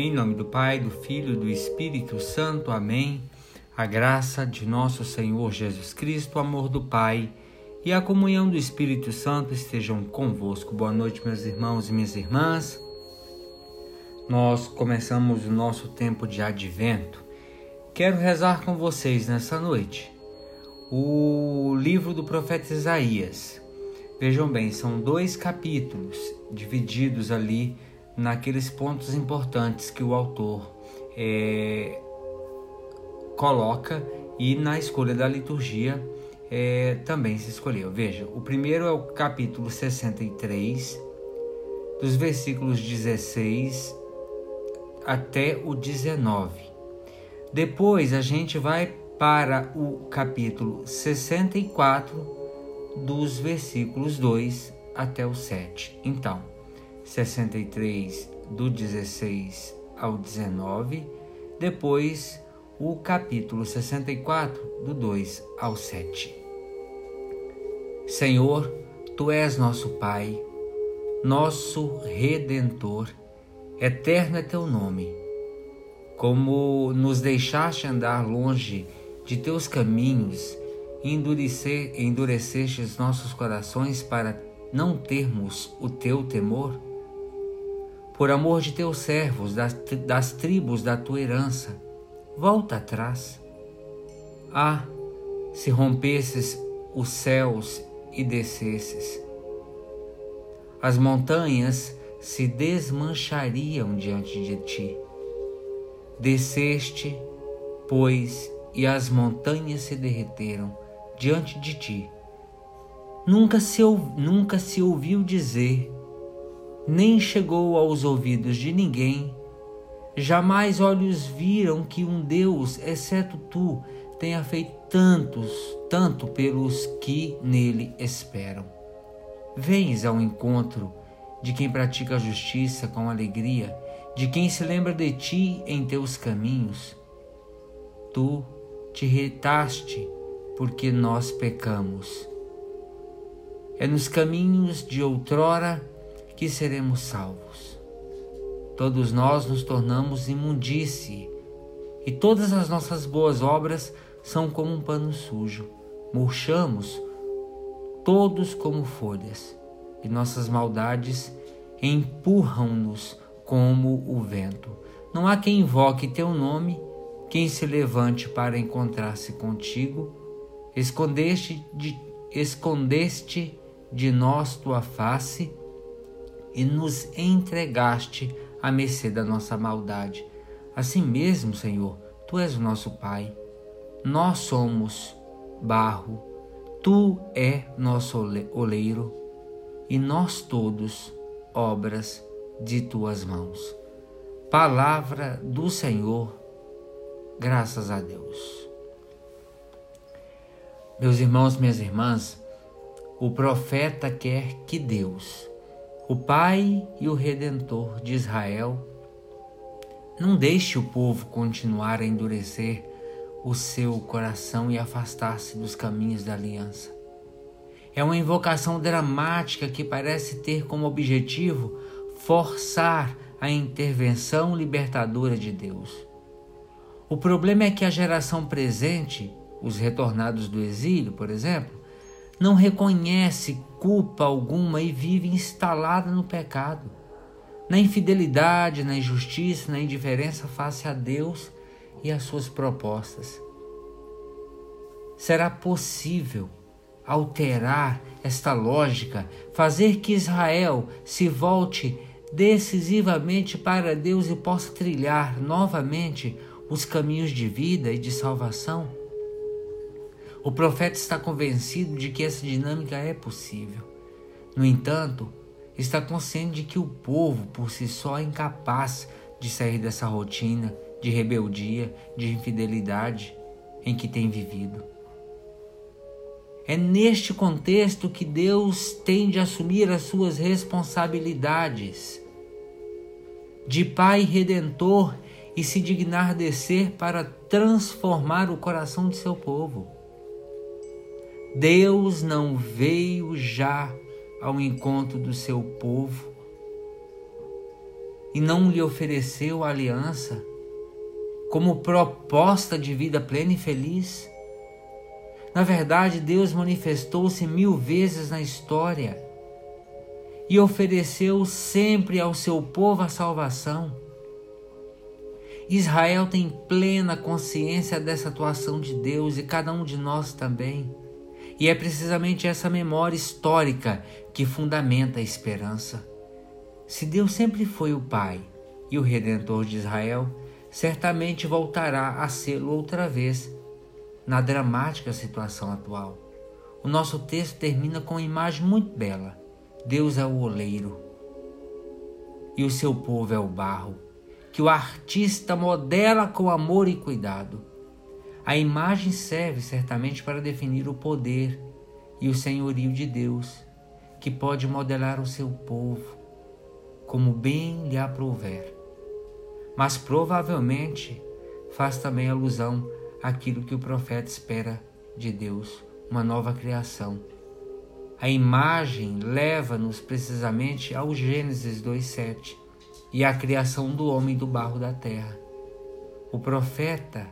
Em nome do Pai, do Filho e do Espírito Santo. Amém. A graça de nosso Senhor Jesus Cristo, o amor do Pai e a comunhão do Espírito Santo estejam convosco. Boa noite, meus irmãos e minhas irmãs. Nós começamos o nosso tempo de advento. Quero rezar com vocês nessa noite o livro do profeta Isaías. Vejam bem, são dois capítulos divididos ali naqueles pontos importantes que o autor é, coloca e na escolha da liturgia é, também se escolheu. Veja, o primeiro é o capítulo 63, dos versículos 16 até o 19. Depois a gente vai para o capítulo 64, dos versículos 2 até o 7. Então, 63 do 16 ao 19, depois o capítulo 64 do 2 ao 7. Senhor, tu és nosso Pai, nosso redentor, eterno é teu nome. Como nos deixaste andar longe de teus caminhos, endurecer, endurecestes nossos corações para não termos o teu temor, por amor de teus servos, das, das tribos da tua herança, volta atrás. Ah, se rompesses os céus e descesses, as montanhas se desmanchariam diante de ti. Desceste, pois, e as montanhas se derreteram diante de ti. Nunca se, nunca se ouviu dizer nem chegou aos ouvidos de ninguém. Jamais olhos viram que um Deus, exceto tu, tenha feito tantos, tanto pelos que nele esperam. Vens ao encontro de quem pratica a justiça com alegria, de quem se lembra de ti em teus caminhos. Tu te retaste porque nós pecamos. É nos caminhos de outrora que seremos salvos. Todos nós nos tornamos imundície e todas as nossas boas obras são como um pano sujo. Murchamos todos como folhas e nossas maldades empurram-nos como o vento. Não há quem invoque teu nome, quem se levante para encontrar-se contigo. Escondeste de, escondeste de nós tua face e nos entregaste à mercê da nossa maldade. Assim mesmo, Senhor, tu és o nosso Pai. Nós somos barro, tu é nosso oleiro e nós todos obras de tuas mãos. Palavra do Senhor, graças a Deus. Meus irmãos, minhas irmãs, o profeta quer que Deus o Pai e o Redentor de Israel. Não deixe o povo continuar a endurecer o seu coração e afastar-se dos caminhos da aliança. É uma invocação dramática que parece ter como objetivo forçar a intervenção libertadora de Deus. O problema é que a geração presente, os retornados do exílio, por exemplo, não reconhece culpa alguma e vive instalada no pecado, na infidelidade, na injustiça, na indiferença face a Deus e às suas propostas. Será possível alterar esta lógica, fazer que Israel se volte decisivamente para Deus e possa trilhar novamente os caminhos de vida e de salvação? O profeta está convencido de que essa dinâmica é possível. No entanto, está consciente de que o povo por si só é incapaz de sair dessa rotina de rebeldia, de infidelidade em que tem vivido. É neste contexto que Deus tem de assumir as suas responsabilidades de Pai redentor e se dignar descer para transformar o coração de seu povo. Deus não veio já ao encontro do seu povo e não lhe ofereceu a aliança como proposta de vida plena e feliz? Na verdade, Deus manifestou-se mil vezes na história e ofereceu sempre ao seu povo a salvação. Israel tem plena consciência dessa atuação de Deus e cada um de nós também. E é precisamente essa memória histórica que fundamenta a esperança. Se Deus sempre foi o Pai e o Redentor de Israel, certamente voltará a sê-lo outra vez na dramática situação atual. O nosso texto termina com uma imagem muito bela. Deus é o oleiro e o seu povo é o barro, que o artista modela com amor e cuidado. A imagem serve certamente para definir o poder e o senhorio de Deus, que pode modelar o seu povo como bem lhe aprouver. Mas provavelmente faz também alusão aquilo que o profeta espera de Deus, uma nova criação. A imagem leva-nos precisamente ao Gênesis 2:7 e à criação do homem do barro da terra. O profeta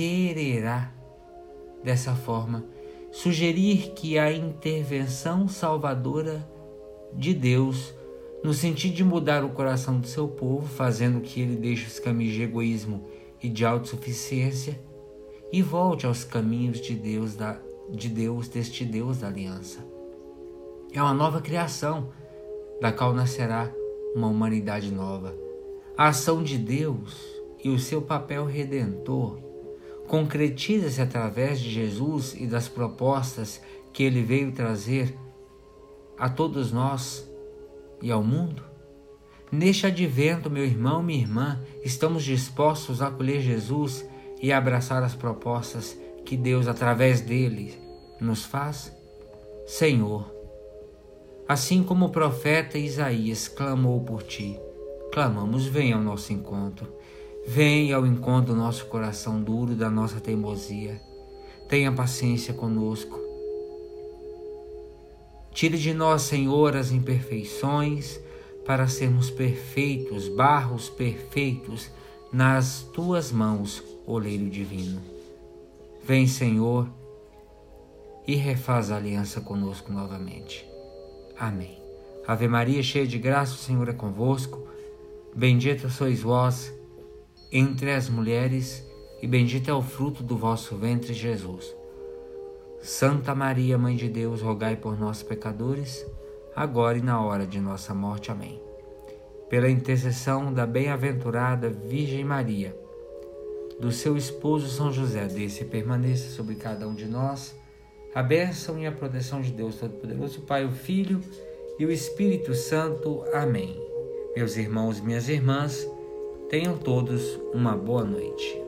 quererá dessa forma sugerir que a intervenção salvadora de Deus no sentido de mudar o coração do seu povo, fazendo que ele deixe os caminhos de egoísmo e de autossuficiência e volte aos caminhos de Deus, da, de Deus, deste Deus da aliança. É uma nova criação, da qual nascerá uma humanidade nova. A ação de Deus e o seu papel redentor concretiza-se através de Jesus e das propostas que ele veio trazer a todos nós e ao mundo? Neste advento, meu irmão, minha irmã, estamos dispostos a acolher Jesus e abraçar as propostas que Deus, através dele, nos faz? Senhor, assim como o profeta Isaías clamou por ti, clamamos, venha ao nosso encontro. Venha ao encontro do nosso coração duro, da nossa teimosia. Tenha paciência conosco. Tire de nós, Senhor, as imperfeições, para sermos perfeitos, barros perfeitos nas tuas mãos, oleiro divino. Vem, Senhor, e refaz a aliança conosco novamente. Amém. Ave Maria, cheia de graça, o Senhor é convosco. Bendita sois vós entre as mulheres, e bendito é o fruto do vosso ventre, Jesus. Santa Maria, Mãe de Deus, rogai por nós, pecadores agora e na hora de nossa morte. Amém. Pela intercessão da bem-aventurada Virgem Maria, do seu esposo São José, desse permaneça sobre cada um de nós a bênção e a proteção de Deus Todo-Poderoso, Pai, o Filho e o Espírito Santo. Amém. Meus irmãos minhas irmãs, tenham todos uma boa noite.